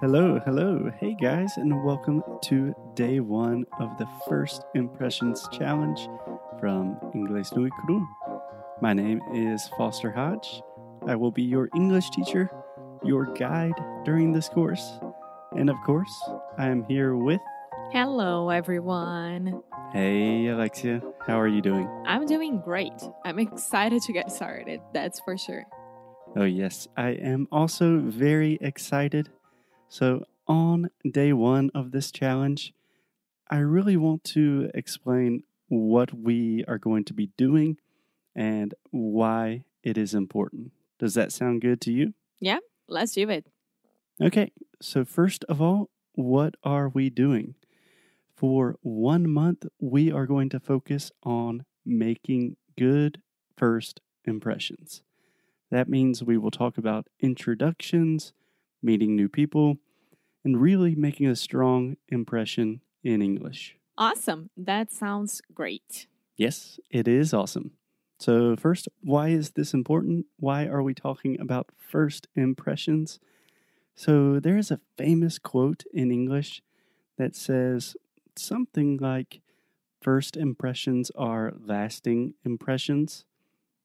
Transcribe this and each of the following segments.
Hello, hello. Hey guys, and welcome to day one of the First Impressions Challenge from Inglês no Cru. My name is Foster Hodge. I will be your English teacher, your guide during this course. And of course, I am here with. Hello, everyone. Hey, Alexia. How are you doing? I'm doing great. I'm excited to get started, that's for sure. Oh, yes, I am also very excited. So, on day one of this challenge, I really want to explain what we are going to be doing and why it is important. Does that sound good to you? Yeah, let's do it. Okay, so first of all, what are we doing? For one month, we are going to focus on making good first impressions. That means we will talk about introductions, meeting new people, and really making a strong impression in English. Awesome. That sounds great. Yes, it is awesome. So, first, why is this important? Why are we talking about first impressions? So, there is a famous quote in English that says something like, First impressions are lasting impressions.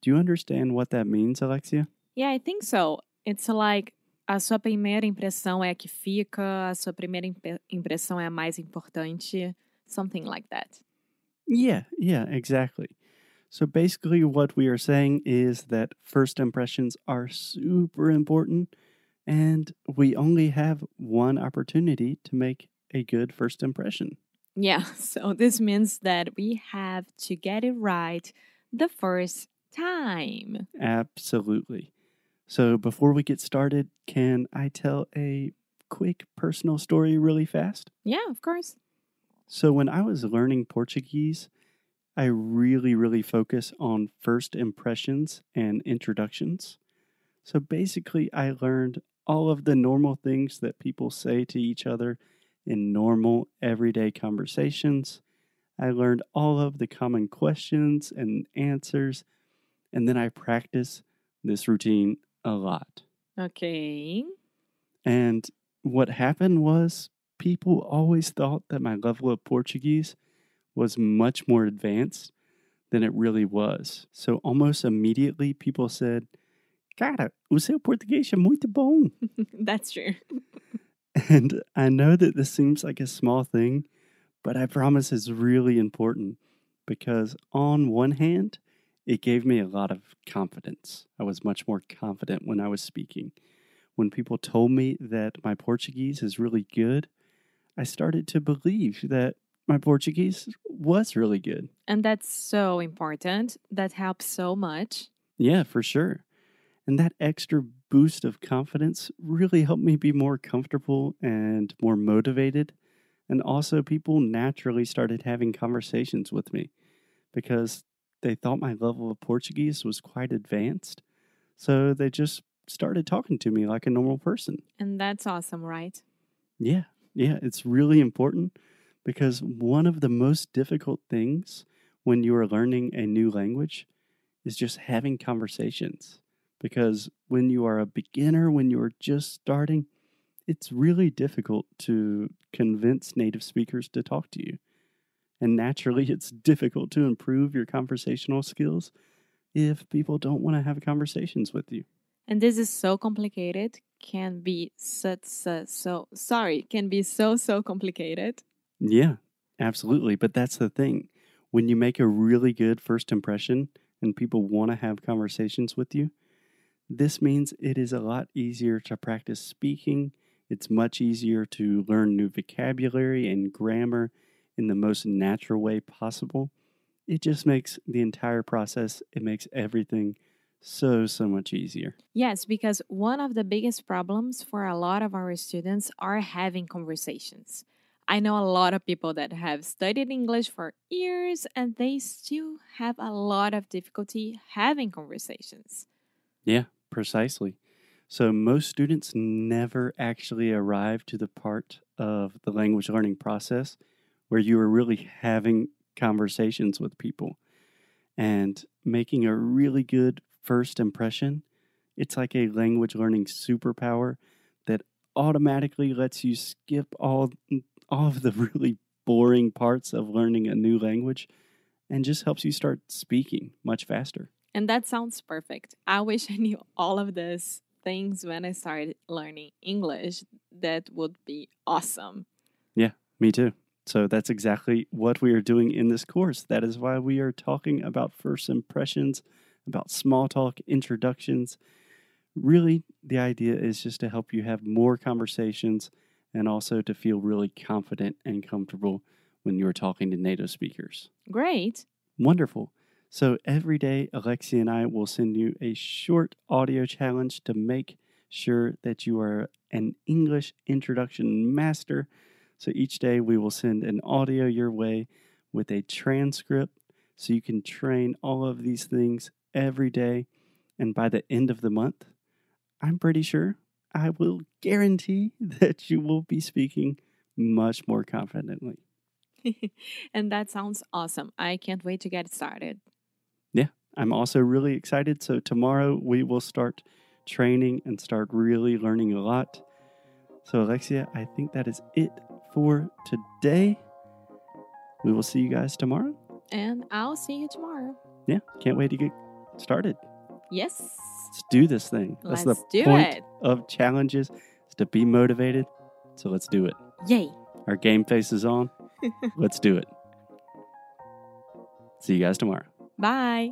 Do you understand what that means, Alexia? Yeah, I think so. It's like a sua primeira impressão é a que fica, a sua primeira impe- impressão é a mais importante, something like that. Yeah, yeah, exactly. So basically, what we are saying is that first impressions are super important, and we only have one opportunity to make a good first impression. Yeah, so this means that we have to get it right the first time. Absolutely. So before we get started, can I tell a quick personal story really fast? Yeah, of course. So when I was learning Portuguese, I really, really focus on first impressions and introductions. So basically, I learned all of the normal things that people say to each other in normal, everyday conversations. I learned all of the common questions and answers, and then I practice this routine a lot. Okay. And what happened was people always thought that my level of Portuguese was much more advanced than it really was. So almost immediately people said, Cara, o seu português é muito bom. That's true. And I know that this seems like a small thing, but I promise it's really important because, on one hand, it gave me a lot of confidence. I was much more confident when I was speaking. When people told me that my Portuguese is really good, I started to believe that my Portuguese was really good. And that's so important. That helps so much. Yeah, for sure. And that extra boost of confidence really helped me be more comfortable and more motivated. And also, people naturally started having conversations with me because they thought my level of Portuguese was quite advanced. So they just started talking to me like a normal person. And that's awesome, right? Yeah, yeah, it's really important because one of the most difficult things when you are learning a new language is just having conversations. Because when you are a beginner, when you're just starting, it's really difficult to convince native speakers to talk to you. And naturally, it's difficult to improve your conversational skills if people don't want to have conversations with you. And this is so complicated, can be such so, so sorry, can be so so complicated. Yeah, absolutely. But that's the thing. When you make a really good first impression and people want to have conversations with you, this means it is a lot easier to practice speaking. It's much easier to learn new vocabulary and grammar in the most natural way possible. It just makes the entire process, it makes everything so, so much easier. Yes, because one of the biggest problems for a lot of our students are having conversations. I know a lot of people that have studied English for years and they still have a lot of difficulty having conversations. Yeah, precisely. So, most students never actually arrive to the part of the language learning process where you are really having conversations with people and making a really good first impression. It's like a language learning superpower that automatically lets you skip all all of the really boring parts of learning a new language and just helps you start speaking much faster. And that sounds perfect. I wish I knew all of these things when I started learning English. That would be awesome. Yeah, me too. So that's exactly what we are doing in this course. That is why we are talking about first impressions, about small talk, introductions. Really, the idea is just to help you have more conversations and also to feel really confident and comfortable when you're talking to native speakers. Great. Wonderful. So every day, Alexia and I will send you a short audio challenge to make sure that you are an English introduction master. So each day, we will send an audio your way with a transcript so you can train all of these things every day. And by the end of the month, I'm pretty sure I will guarantee that you will be speaking much more confidently. and that sounds awesome. I can't wait to get started. Yeah, I'm also really excited. So, tomorrow we will start training and start really learning a lot. So, Alexia, I think that is it for today. We will see you guys tomorrow. And I'll see you tomorrow. Yeah, can't wait to get started. Yes. Let's do this thing. That's Let's the do point it. of challenges is to be motivated. So let's do it. Yay. Our game face is on. let's do it. See you guys tomorrow. Bye.